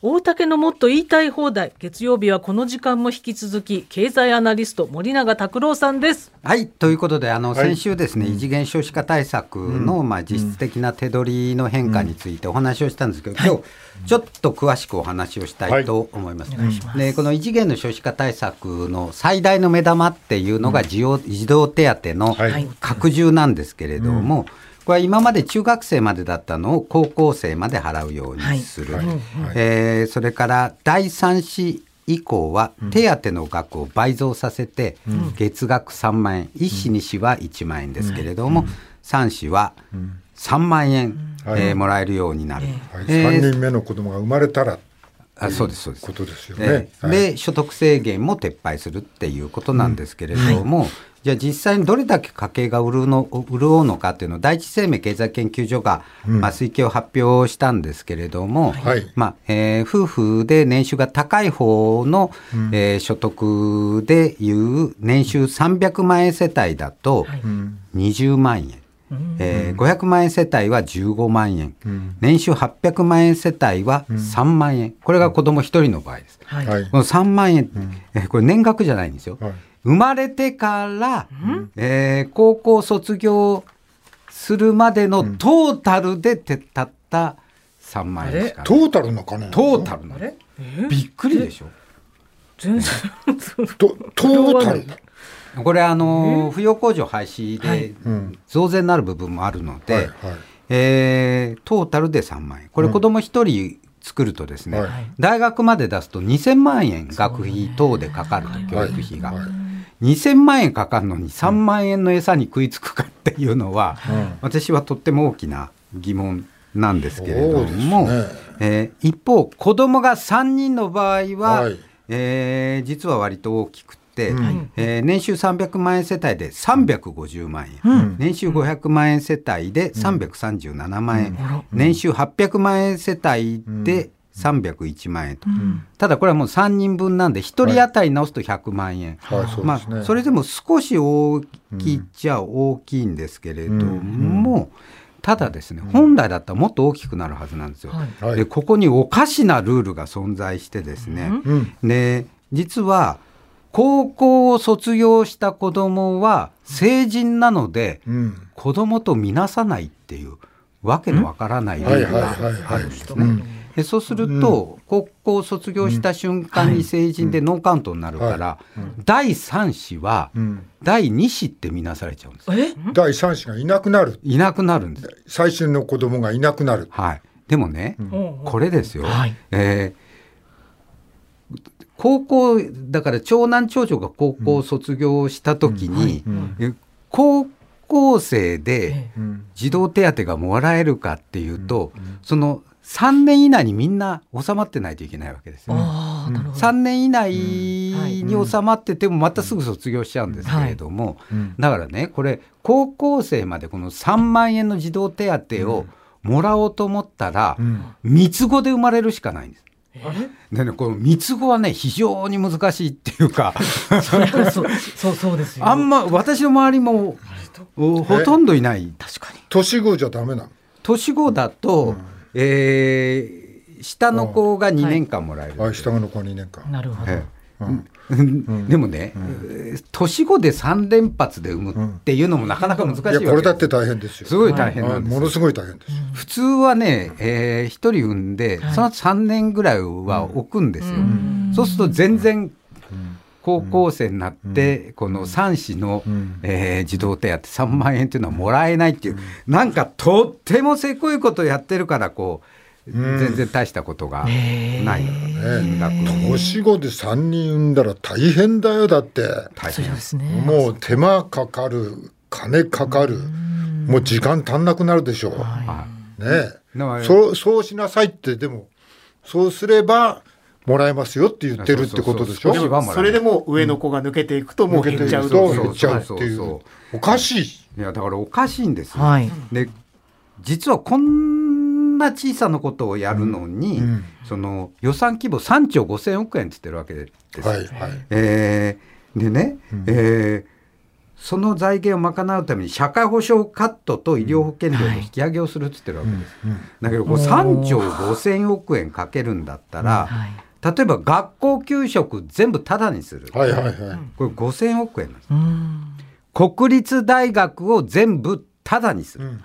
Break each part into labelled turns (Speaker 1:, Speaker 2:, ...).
Speaker 1: 大竹のもっと言いたい放題。月曜日はこの時間も引き続き経済アナリスト森永卓郎さんです。
Speaker 2: はいということであの、
Speaker 3: はい。
Speaker 2: 先週ですね、異次元少子化対策の、まあ、実質的な手取りの変化についてお話をしたんですけど、今日ちょっと詳しくお話をしたいと思います。でこの異次元の少子化対策の最大の目玉っていうのが児童手当の
Speaker 3: はい。
Speaker 2: 拡充なんですけれども、これは今まで中学生までだったのを高校生まで払うようにする、
Speaker 3: はい。はい。
Speaker 2: えーそれから第三子以降は手当の額を倍増させて、月額3万円。一子二子は1万円ですけれども、三子は3万円、
Speaker 3: はい。
Speaker 2: えーもらえるようになる。
Speaker 3: はい、
Speaker 2: えー
Speaker 3: 3人目の子供が生まれたら
Speaker 2: あそうですそうです。
Speaker 3: ことですよ
Speaker 2: え
Speaker 3: ね。
Speaker 2: え
Speaker 3: はい。
Speaker 2: で所得制限も撤廃するっていうことなんですけれども、じゃあ実際にどれだけ家計が潤うの潤うのかっていうのを第一生命経済研究所が、まあ、推計を発表したんですけれども、
Speaker 3: はい。
Speaker 2: まあえー夫婦で年収が高い方の、えー所得でいう年収300万円世帯だと20万円。えー500万円世帯は15万円、年収800万円世帯は3万円、これが子供1人の場合です。
Speaker 1: はい。
Speaker 3: はい。
Speaker 2: この3万円、えーこれ年額じゃないんですよ。
Speaker 3: はい。
Speaker 2: 生まれてから、えー高校卒業するまでのトータルでてたった3万円しかない
Speaker 3: トータルの金
Speaker 2: トータルなの。
Speaker 1: あれ？
Speaker 2: びっくりでしょ。
Speaker 1: 全然。
Speaker 3: トトータル
Speaker 2: これあのー？扶養控除廃止で
Speaker 3: うん。
Speaker 2: 増税になる部分もあるので、
Speaker 3: はいはい。
Speaker 2: えートータルで3万円。これ子供1人作るとですね、
Speaker 3: はい。
Speaker 2: 大学まで出すと2000万円学費等でかかると、教育費が、
Speaker 3: はい。はい
Speaker 2: 2000万円かかるのに3万円の餌に食いつくかっていうのは、私はとっても大きな疑問なんですけれども、
Speaker 3: ね。
Speaker 2: えー一方子供が3人の場合は、
Speaker 3: はい。
Speaker 2: えー実は割と大きくて、
Speaker 3: うん。
Speaker 2: えー年収300万円世帯で350万円、年収500万円世帯で337万円、年収800万円世帯で301万円と、ただこれはもう3人分なんで1人当たり直すと100万円、
Speaker 3: はいそう
Speaker 2: まあ、それでも少し大きいっちゃ大きいんですけれども、ただですね、本来だったらもっと大きくなるはずなんですよ。
Speaker 3: はい。
Speaker 2: でここにおかしなルールが存在してですね、
Speaker 3: うん。
Speaker 2: で実は高校を卒業した子供は成人なので
Speaker 3: うん。
Speaker 2: 子供とみなさないっていうわけのわからないルールがあるんですね。でそうすると、高校を卒業した瞬間に成人でノーカウントになるから、第3子は
Speaker 3: うん。
Speaker 2: 第2子って見なされちゃうんです。
Speaker 1: え？
Speaker 3: 第三子がいなくなる。
Speaker 2: いなくなるんです。
Speaker 3: 最新の子供がいなくなる。
Speaker 2: はい、でもね、これですよ、
Speaker 1: はい。
Speaker 2: えー高校だから長男長女が高校を卒業した時に、え高校生で
Speaker 3: うん
Speaker 2: 児童手当がもらえるかっていうと、その3年以内にみんな収まってないといけないわけですよね。
Speaker 1: ああなるほど。
Speaker 2: 3年以内に収まっててもまたすぐ卒業しちゃうんですけれども、
Speaker 3: うん。
Speaker 2: だからねこれ高校生までこの3万円の児童手当をもらおうと思ったら、
Speaker 3: うん。
Speaker 2: 三つ子で生まれるしかないんです。でねこの三つ子はね非常に難しいっていうか
Speaker 1: そうそうそうですよ。
Speaker 2: あんま私の周りもおほとんどいない。
Speaker 1: 確かに。
Speaker 3: 年子じゃダメなの？
Speaker 2: 年子だと、えー下の子が2年間もらえる、
Speaker 3: あ下の子2年間。
Speaker 1: なるほど。
Speaker 2: え
Speaker 3: うん
Speaker 2: えでもね、えー年子で3連発で産むっていうのもなかなか難しい
Speaker 3: これだって大変ですよ。
Speaker 2: すごい大変なんです
Speaker 3: ものすごい大変です。
Speaker 2: 普通はね、えー、1人産んで、その後3年ぐらいは置くんですよ。そうすると全然高校生になって、この3子の、
Speaker 3: ん。
Speaker 2: えー児童手当3万円っていうのはもらえないっていう、なんかとってもせこいことやってるからこう、全然大したことがない、金額
Speaker 3: 年子で3人産んだら大変だよだって。
Speaker 1: そう
Speaker 2: 大変
Speaker 1: ですね。
Speaker 3: もう手間かかる金かかる。もう時間足んなくなるでしょう、
Speaker 2: はい。
Speaker 3: ねそうそうしなさいってでもそうすればもらえますよって言ってるってことでしょ？
Speaker 2: そうそうそう少しはもらえる
Speaker 4: それでもう上の子が抜けていくともう減っちゃうと。
Speaker 3: と減っちゃうってい
Speaker 2: う。
Speaker 3: おかしい。
Speaker 2: いやだからおかしいんですよ。
Speaker 1: はい。
Speaker 2: で実はこんな小さなことをやるのに、
Speaker 3: うん
Speaker 2: その予算規模3兆5,000億円って言ってるわけです。
Speaker 3: はいはい。
Speaker 2: えーでね、
Speaker 3: うん
Speaker 2: えーその財源を賄うために社会保障カットと医療保険料の引き上げをするって言ってるわけです。だけどこれ3兆5,000億円かけるんだったら、
Speaker 1: はい
Speaker 2: 例えば学校給食全部タダにする、
Speaker 3: はいはいはい。
Speaker 2: これ5,000億円なんです。
Speaker 1: うん
Speaker 2: 国立大学を全部タダにする、
Speaker 3: うん
Speaker 1: はい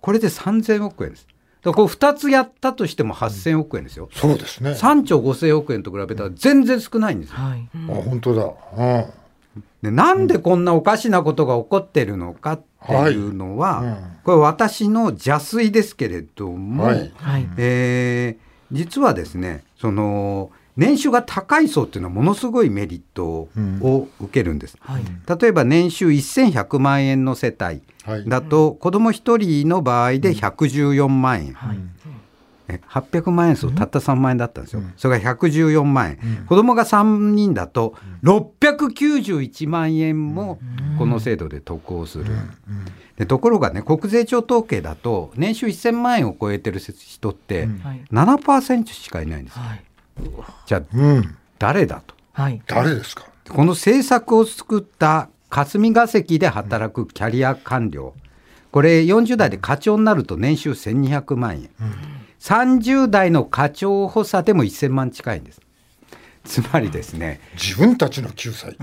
Speaker 2: これで3,000億円です。だこれ2つやったとしても8,000億円ですよ。
Speaker 3: そうですね。あ
Speaker 2: 3兆5,000億円と比べたら全然少ないんですよ。
Speaker 1: はい
Speaker 3: 本当だ。うん。
Speaker 2: でなんでこんなおかしなことが起こってるのかっていうのは、
Speaker 3: はいうん
Speaker 2: これ私の邪推ですけれども、
Speaker 3: はい
Speaker 1: はい
Speaker 2: えー実はですねその年収が高い層っていうのはものすごいメリットを受けるんです。
Speaker 1: はい。
Speaker 2: 例えば年収1100万円の世帯
Speaker 3: はい。
Speaker 2: だと子供1人の場合で114万円、
Speaker 1: はい。
Speaker 2: え800万円層たった3万円だったんですよ、それが114万円、子供が3人だと691万円もこの制度で得をする、でところがね国税庁統計だと年収1000万円を超えてる人って
Speaker 1: はい。
Speaker 2: 7%しかいないんですよ。
Speaker 1: はい
Speaker 2: じゃあ
Speaker 3: うん。
Speaker 2: 誰だと。
Speaker 1: はい。
Speaker 3: 誰ですか？
Speaker 2: この政策を作った霞が関で働くキャリア官僚。これ40代で課長になると年収1200万円、30代の課長補佐でも1000万近いんです。つまりですね。
Speaker 3: 自分たちの救済。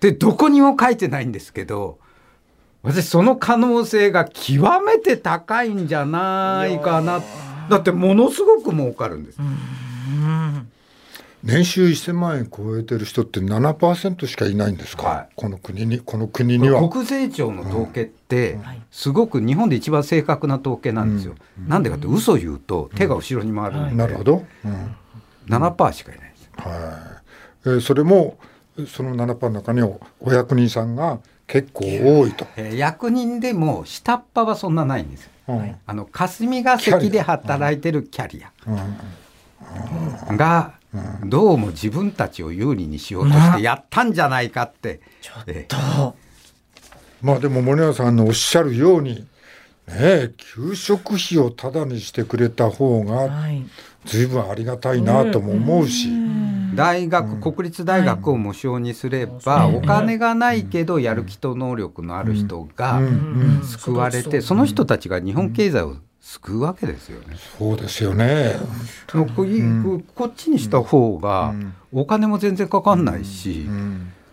Speaker 2: でどこにも書いてないんですけど私その可能性が極めて高いんじゃないかな。だってものすごく儲かるんです、
Speaker 3: 年収1000万円超えてる人って7%しかいないんですか、
Speaker 2: はい。
Speaker 3: この国にこの国には。
Speaker 2: 国税庁の統計ってすごく日本で一番正確な統計なんですよ、なんでかって嘘言うと手が後ろに回るんで、
Speaker 3: なるほど。うん。
Speaker 2: 7%しかいないです。
Speaker 3: えーそれもその7%の中におお役人さんが結構多いと。
Speaker 2: えー役人でも下っ端はそんなないんですよ。
Speaker 3: うん。
Speaker 2: あの霞が関で働いてるキャリアがどうも自分たちを有利にしようとしてやったんじゃないかって、えー
Speaker 1: と。
Speaker 3: まあでも森永さんのおっしゃるように、ねえ、給食費をタダにしてくれた方が
Speaker 1: はい。
Speaker 3: 随分ありがたいなとも思うし、
Speaker 2: 大学、国立大学を無償にすれば、お金がないけどやる気と能力のある人が救われて、その人たちが日本経済を救うわけですよね。
Speaker 3: そうですよね。
Speaker 2: こここっちにした方がお金も全然かかんないし、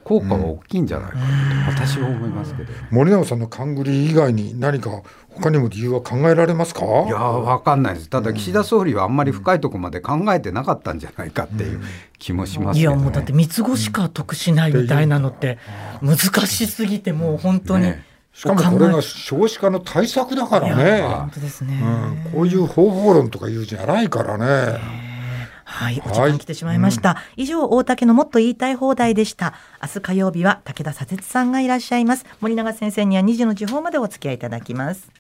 Speaker 2: 効果は大きいんじゃないかなと私は思いますけど、
Speaker 3: 森永さんの勘繰り以外に何か他にも理由は考えられますか？
Speaker 2: いやーわかんないです。ただ岸田総理はあんまり深いところまで考えてなかったんじゃないかっていう気もしますけど、ね。
Speaker 1: いやもうだって三つ子しか得しないみたいなのって難しすぎてもう本当に、
Speaker 2: ね
Speaker 3: しかもこれが少子化の対策だからね。
Speaker 1: 本当ですね、
Speaker 3: うん、こういう方法論とか言うんじゃないからね。
Speaker 1: はい、お時間来てしまいました。以上、大竹のもっと言いたい放題でした。明日火曜日は武田砂鉄さんがいらっしゃいます。森永先生には2時の時報までお付き合いいただきます。